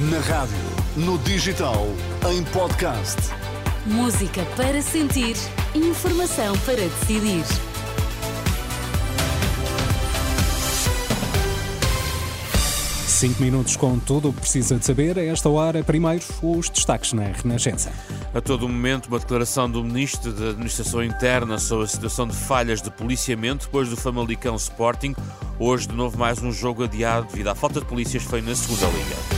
Na rádio, no digital, em podcast. Música para sentir, informação para decidir. Cinco minutos com tudo o que precisa de saber. A esta hora, primeiro, os destaques na Renascença. A todo momento, uma declaração do Ministro da Administração Interna sobre a situação de falhas de policiamento depois do Famalicão Sporting. Hoje, de novo, mais um jogo adiado devido à falta de polícias foi na segunda Liga.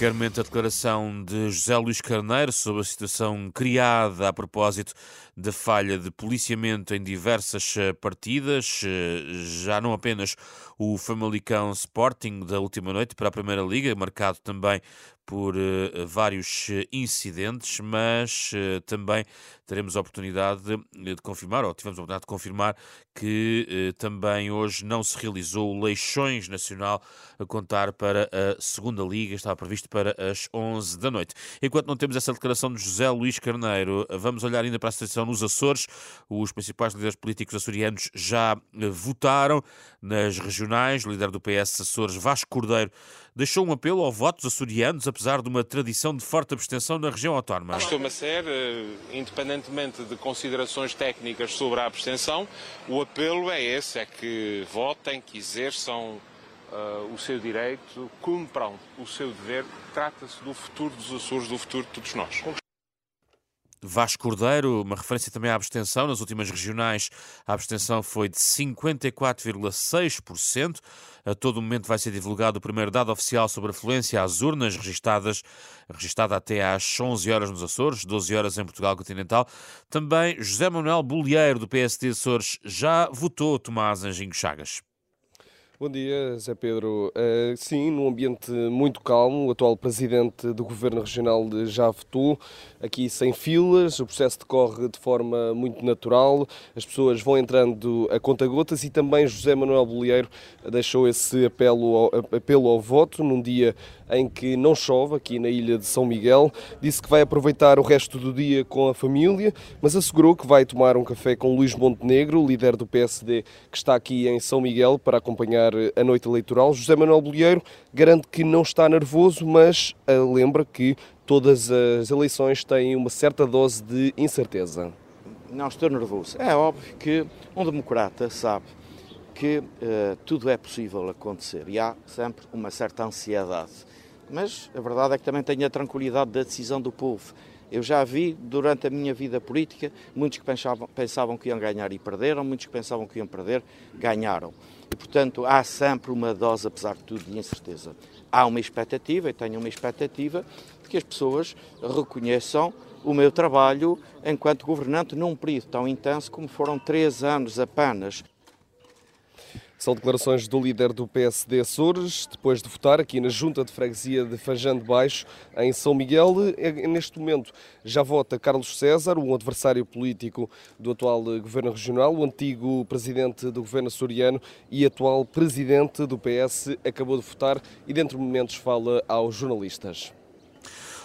Qualquer momento a declaração de José Luís Carneiro sobre a situação criada a propósito da falha de policiamento em diversas eh, partidas, eh, já não apenas o Famalicão Sporting da última noite para a Primeira Liga, marcado também por uh, vários incidentes, mas também teremos a oportunidade de, confirmar, ou tivemos a oportunidade de confirmar, que também hoje não se realizou o Leixões Nacional a contar para a Segunda Liga, estava previsto para as 11 da noite. Enquanto não temos essa declaração de José Luís Carneiro, vamos olhar ainda para a situação nos Açores. Os principais líderes políticos açorianos já votaram nas regionais. O líder do PS Açores, Vasco Cordeiro, deixou um apelo ao voto dos açorianos, apesar de uma tradição de forte abstenção na região autónoma. Costuma ser, eh, independentemente de considerações técnicas sobre a abstenção, o apelo é esse, é que votem, que exerçam uh, o seu direito, cumpram o seu dever, trata-se do futuro dos Açores, do futuro de todos nós. Vasco Cordeiro, uma referência também à abstenção. Nas últimas regionais, a abstenção foi de 54,6%. A todo momento vai ser divulgado o primeiro dado oficial sobre a afluência às urnas registadas, registada até às 11 horas nos Açores, 12 horas em Portugal continental. Também José Manuel Bolieiro, do PSD Açores, já votou Tomás Anjinho Chagas. Bom dia, Zé Pedro. Uh, sim, num ambiente muito calmo, o atual presidente do Governo Regional já votou, aqui sem filas, o processo decorre de forma muito natural, as pessoas vão entrando a conta-gotas e também José Manuel Bolieiro deixou esse apelo ao, apelo ao voto num dia em que não chove aqui na ilha de São Miguel. Disse que vai aproveitar o resto do dia com a família, mas assegurou que vai tomar um café com Luís Montenegro, líder do PSD, que está aqui em São Miguel para acompanhar a noite eleitoral. José Manuel Bolheiro garante que não está nervoso, mas eh, lembra que todas as eleições têm uma certa dose de incerteza. Não estou nervoso. É óbvio que um democrata sabe que uh, tudo é possível acontecer e há sempre uma certa ansiedade mas a verdade é que também tenho a tranquilidade da decisão do povo. Eu já vi durante a minha vida política muitos que pensavam, pensavam que iam ganhar e perderam, muitos que pensavam que iam perder, ganharam. E, portanto, há sempre uma dose, apesar de tudo, de incerteza. Há uma expectativa, e tenho uma expectativa, de que as pessoas reconheçam o meu trabalho enquanto governante num período tão intenso como foram três anos apenas. São declarações do líder do PSD Açores, depois de votar aqui na Junta de Freguesia de Fajã de Baixo, em São Miguel. Neste momento já vota Carlos César, um adversário político do atual Governo Regional, o antigo presidente do Governo açoriano e atual presidente do PS, acabou de votar e dentro de momentos fala aos jornalistas.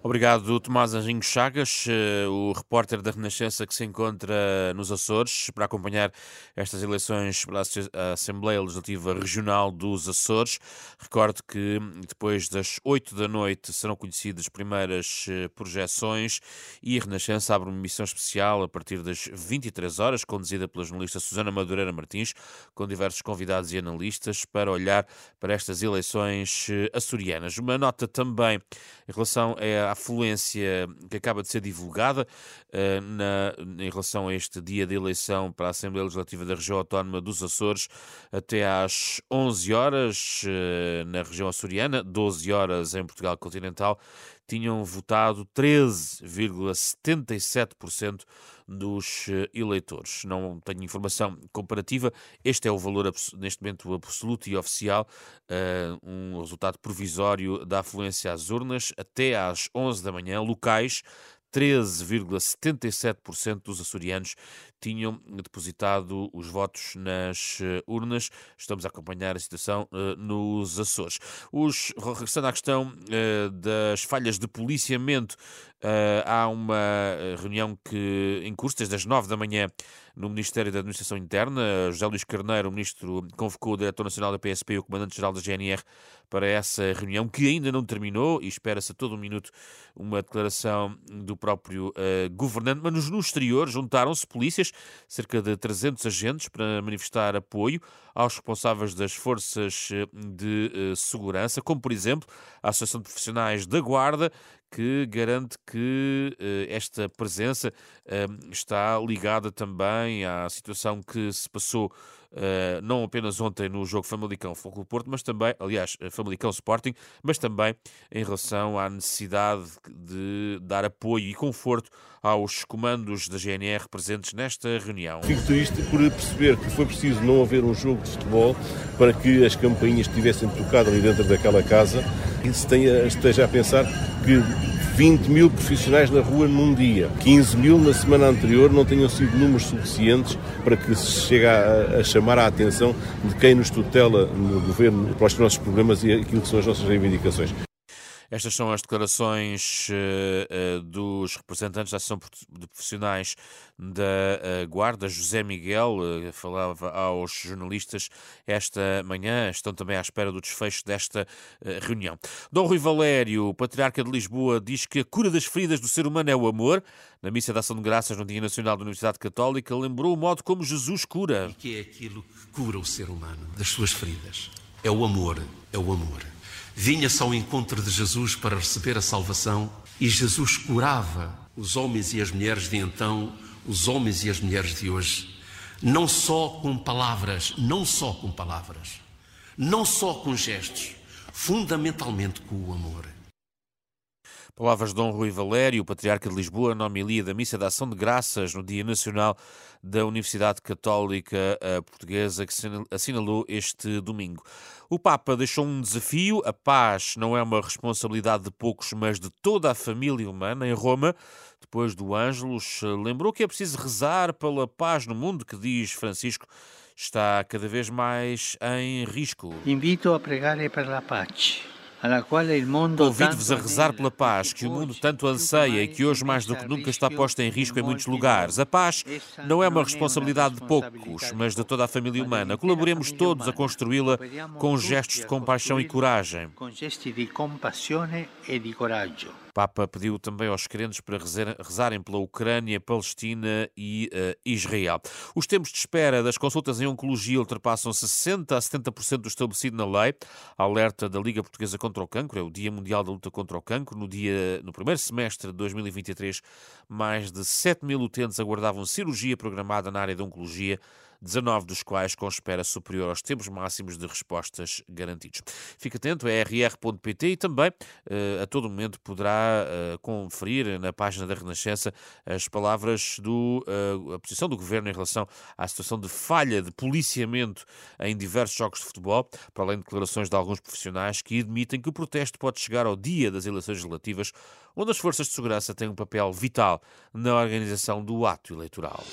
Obrigado, Tomás Anjinho Chagas, eh, o repórter da Renascença que se encontra nos Açores para acompanhar estas eleições para a Assembleia Legislativa Regional dos Açores. Recordo que depois das 8 da noite serão conhecidas as primeiras eh, projeções e a Renascença abre uma missão especial a partir das 23 horas, conduzida pela jornalista Susana Madureira Martins, com diversos convidados e analistas para olhar para estas eleições eh, açorianas. Uma nota também em relação a a afluência que acaba de ser divulgada uh, na, em relação a este dia de eleição para a Assembleia Legislativa da Região Autónoma dos Açores até às 11 horas uh, na região açoriana, 12 horas em Portugal continental, tinham votado 13,77% dos eh, eleitores. Não tenho informação comparativa. Este é o valor neste momento absoluto e oficial, uh, um resultado provisório da afluência às urnas até às 11 da manhã, locais 13,77% dos açorianos tinham depositado os votos nas eh, urnas. Estamos a acompanhar a situação uh, nos Açores. Os, regressando à questão uh, das falhas de policiamento Uh, há uma reunião que em curso desde as nove da manhã no Ministério da Administração Interna. José Luís Carneiro, o ministro, convocou o diretor nacional da PSP e o comandante-geral da GNR para essa reunião, que ainda não terminou, e espera-se a todo um minuto uma declaração do próprio uh, governante. Mas no exterior juntaram-se polícias, cerca de 300 agentes, para manifestar apoio aos responsáveis das forças eh, de uh, segurança, como por exemplo a Associação de Profissionais da Guarda, que garante que uh, esta presença uh, está ligada também à situação que se passou uh, não apenas ontem no jogo Famalicão Foco Porto, mas também, aliás, Famalicão Sporting, mas também em relação à necessidade de dar apoio e conforto aos comandos da GNR presentes nesta reunião. Fico triste por perceber que foi preciso não haver um jogo de futebol para que as campainhas tivessem tocado ali dentro daquela casa e se tenha, esteja a pensar que 20 mil profissionais na rua num dia, 15 mil na semana anterior, não tenham sido números suficientes para que se chegue a, a chamar a atenção de quem nos tutela no governo para os nossos problemas e aquilo que são as nossas reivindicações. Estas são as declarações uh, uh, dos representantes da Associação de Profissionais da uh, Guarda. José Miguel falava aos jornalistas esta manhã. Estão também à espera do desfecho desta reunião. Dom Rui Valério, patriarca de Lisboa, diz que a cura das feridas do ser humano é o amor. Na missa da Ação de Graças no Dia Nacional da Universidade Católica, lembrou o modo como Jesus cura. E que é aquilo que cura o ser humano das suas feridas? É o amor, é o amor vinha-se ao encontro de Jesus para receber a salvação e Jesus curava os homens e as mulheres de então, os homens e as mulheres de hoje, não só com palavras, não só com palavras, não só com gestos, fundamentalmente com o amor. Palavras de Dom Rui Valério, patriarca de Lisboa, na homilia da Missa da Ação de Graças no Dia Nacional da Universidade Católica eh, Portuguesa, que assinalou este domingo. O Papa deixou um desafio: a paz não é uma responsabilidade de poucos, mas de toda a família humana. Em Roma, depois do Ângelus, lembrou que é preciso rezar pela paz no mundo, que diz Francisco está cada vez mais em risco. Invito a pregar pela paz Convido-vos a rezar pela paz que o mundo tanto anseia e que hoje mais do que nunca está posta em risco em muitos lugares. A paz não é uma responsabilidade de poucos, mas de toda a família humana. Colaboremos todos a construí-la com gestos de compaixão e coragem. Papa pediu também aos crentes para rezarem pela Ucrânia, Palestina e uh, Israel. Os tempos de espera das consultas em oncologia ultrapassam 60% a 70% do estabelecido na lei. Alerta da Liga Portuguesa contra o Cancro, é o Dia Mundial da Luta contra o Cancro. No, dia, no primeiro semestre de 2023, mais de 7 mil utentes aguardavam cirurgia programada na área da oncologia 19 dos quais com espera superior aos tempos máximos de respostas garantidos. Fique atento a rr.pt e também uh, a todo momento poderá uh, conferir na página da Renascença as palavras do uh, a posição do governo em relação à situação de falha de policiamento em diversos jogos de futebol, para além de declarações de alguns profissionais que admitem que o protesto pode chegar ao dia das eleições legislativas, onde as forças de segurança têm um papel vital na organização do ato eleitoral.